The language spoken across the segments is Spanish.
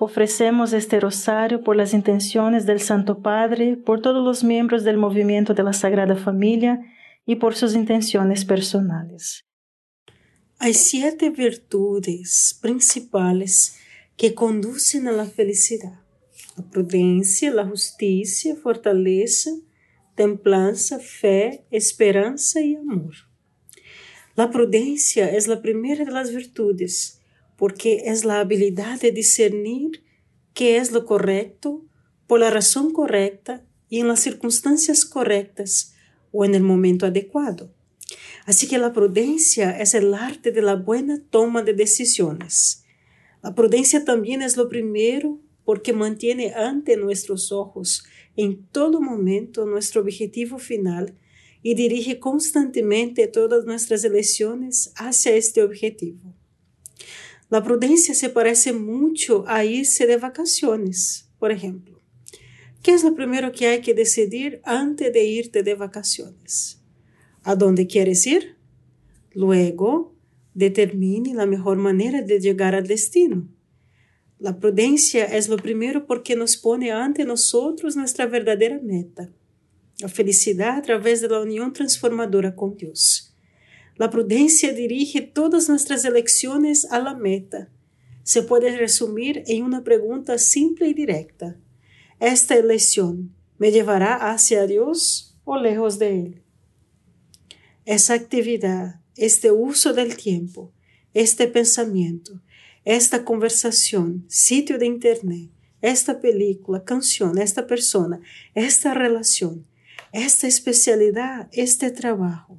Ofrecemos este rosario por las intenciones del Santo Padre, por todos los miembros del movimiento de la Sagrada Familia y por sus intenciones personales. Hay siete virtudes principales que conducen a la felicidad. La prudencia, la justicia, fortaleza, templanza, fe, esperanza y amor. La prudencia es la primera de las virtudes porque es la habilidad de discernir qué es lo correcto por la razón correcta y en las circunstancias correctas o en el momento adecuado. Así que la prudencia es el arte de la buena toma de decisiones. La prudencia también es lo primero porque mantiene ante nuestros ojos en todo momento nuestro objetivo final y dirige constantemente todas nuestras elecciones hacia este objetivo. La prudencia se parece mucho a irse de vacaciones, por ejemplo. ¿Qué es lo primero que hay que decidir antes de irte de vacaciones? ¿A dónde quieres ir? Luego, determine la mejor manera de llegar al destino. La prudencia es lo primero porque nos pone ante nosotros nuestra verdadera meta, la felicidad a través de la unión transformadora con Dios. La prudencia dirige todas nuestras elecciones a la meta. Se puede resumir en una pregunta simple y directa. ¿Esta elección me llevará hacia Dios o lejos de Él? Esa actividad, este uso del tiempo, este pensamiento, esta conversación, sitio de internet, esta película, canción, esta persona, esta relación, esta especialidad, este trabajo,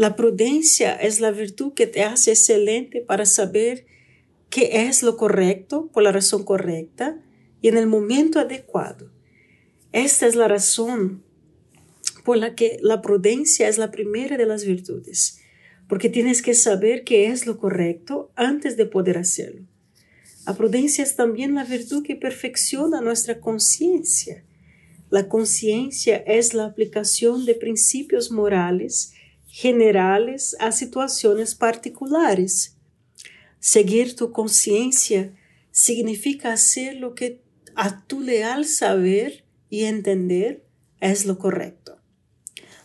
La prudencia es la virtud que te hace excelente para saber qué es lo correcto por la razón correcta y en el momento adecuado. Esta es la razón por la que la prudencia es la primera de las virtudes, porque tienes que saber qué es lo correcto antes de poder hacerlo. La prudencia es también la virtud que perfecciona nuestra conciencia. La conciencia es la aplicación de principios morales generales a situaciones particulares. Seguir tu conciencia significa hacer lo que a tu leal saber y entender es lo correcto.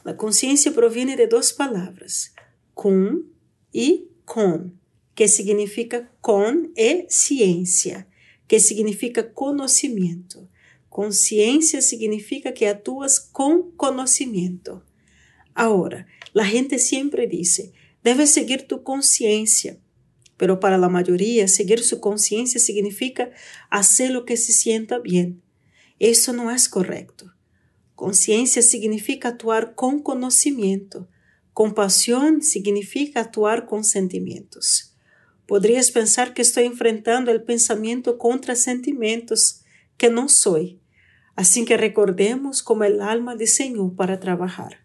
La conciencia proviene de dos palabras, con y con que significa con e ciencia, que significa conocimiento. Conciencia significa que actúas con conocimiento. Ahora, la gente siempre dice, debes seguir tu conciencia, pero para la mayoría seguir su conciencia significa hacer lo que se sienta bien. Eso no es correcto. Conciencia significa actuar con conocimiento. Compasión significa actuar con sentimientos. Podrías pensar que estoy enfrentando el pensamiento contra sentimientos que no soy. Así que recordemos como el alma diseñó para trabajar.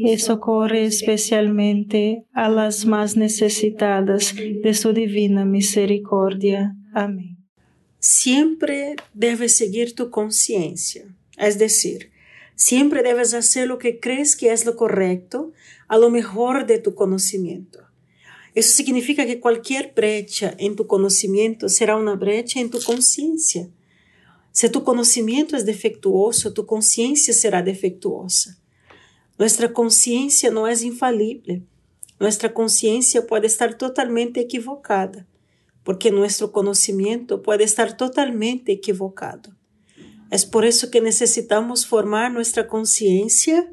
y socorre especialmente a las más necesitadas de su divina misericordia. Amén. Siempre debes seguir tu conciencia, es decir, siempre debes hacer lo que crees que es lo correcto, a lo mejor de tu conocimiento. Eso significa que cualquier brecha en tu conocimiento será una brecha en tu conciencia. Si tu conocimiento es defectuoso, tu conciencia será defectuosa. Nuestra conciencia no es infalible. Nuestra conciencia puede estar totalmente equivocada, porque nuestro conocimiento puede estar totalmente equivocado. Es por eso que necesitamos formar nuestra conciencia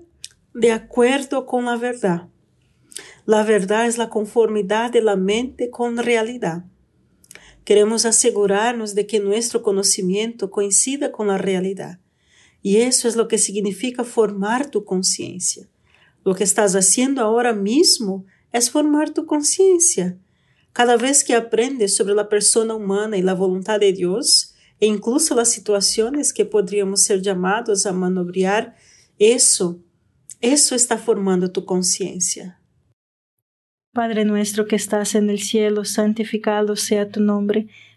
de acuerdo con la verdad. La verdad es la conformidad de la mente con la realidad. Queremos asegurarnos de que nuestro conocimiento coincida con la realidad. Y eso es lo que significa formar tu conciencia. Lo que estás haciendo ahora mismo es formar tu conciencia. Cada vez que aprendes sobre la persona humana y la voluntad de Dios, e incluso las situaciones que podríamos ser llamados a manobrear, eso, eso está formando tu conciencia. Padre nuestro que estás en el cielo, santificado sea tu nombre.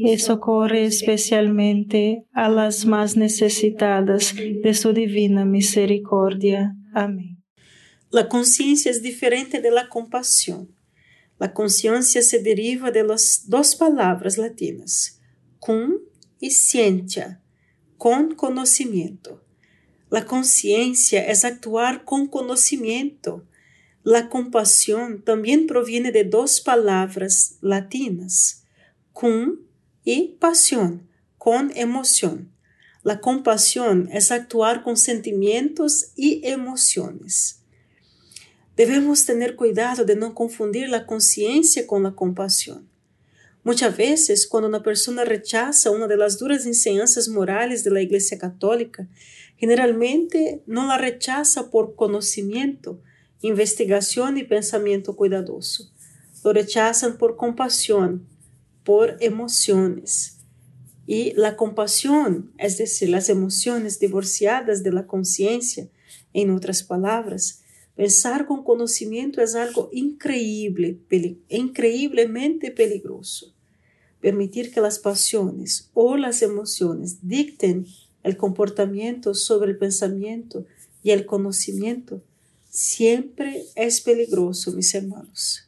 y socorre especialmente a las más necesitadas de su divina misericordia. Amén. La conciencia es diferente de la compasión. La conciencia se deriva de las dos latinas, cum y ciencia, con conocimiento. La conciencia es actuar con conocimiento. La compasión también proviene de dos palabras latinas, cum y pasión, con emoción. La compasión es actuar con sentimientos y emociones. Debemos tener cuidado de no confundir la conciencia con la compasión. Muchas veces, cuando una persona rechaza una de las duras enseñanzas morales de la Iglesia Católica, generalmente no la rechaza por conocimiento, investigación y pensamiento cuidadoso. Lo rechazan por compasión, por emociones. Y la compasión, es decir, las emociones divorciadas de la conciencia, en otras palabras, Pensar con conocimiento es algo increíble, increíblemente peligroso. Permitir que las pasiones o las emociones dicten el comportamiento sobre el pensamiento y el conocimiento siempre es peligroso, mis hermanos.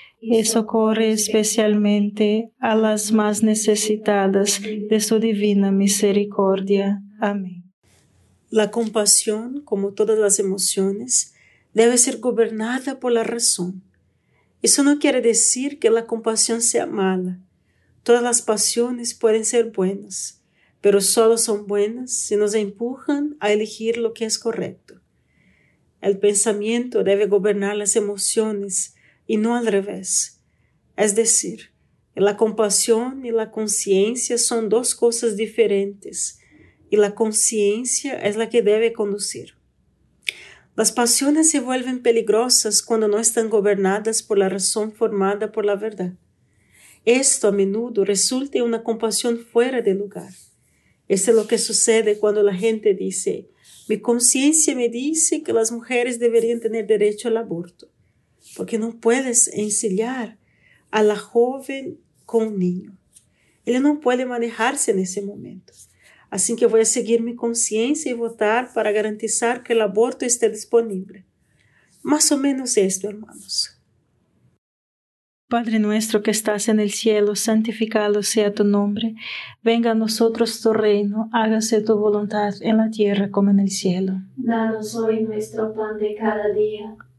y socorre especialmente a las más necesitadas de su divina misericordia. Amén. La compasión, como todas las emociones, debe ser gobernada por la razón. Eso no quiere decir que la compasión sea mala. Todas las pasiones pueden ser buenas, pero solo son buenas si nos empujan a elegir lo que es correcto. El pensamiento debe gobernar las emociones y no al revés. Es decir, la compasión y la conciencia son dos cosas diferentes y la conciencia es la que debe conducir. Las pasiones se vuelven peligrosas cuando no están gobernadas por la razón formada por la verdad. Esto a menudo resulta en una compasión fuera de lugar. Esto es lo que sucede cuando la gente dice, mi conciencia me dice que las mujeres deberían tener derecho al aborto porque no puedes enseñar a la joven con un niño. Ella no puede manejarse en ese momento. Así que voy a seguir mi conciencia y votar para garantizar que el aborto esté disponible. Más o menos esto, hermanos. Padre nuestro que estás en el cielo, santificado sea tu nombre. Venga a nosotros tu reino, hágase tu voluntad en la tierra como en el cielo. Danos hoy nuestro pan de cada día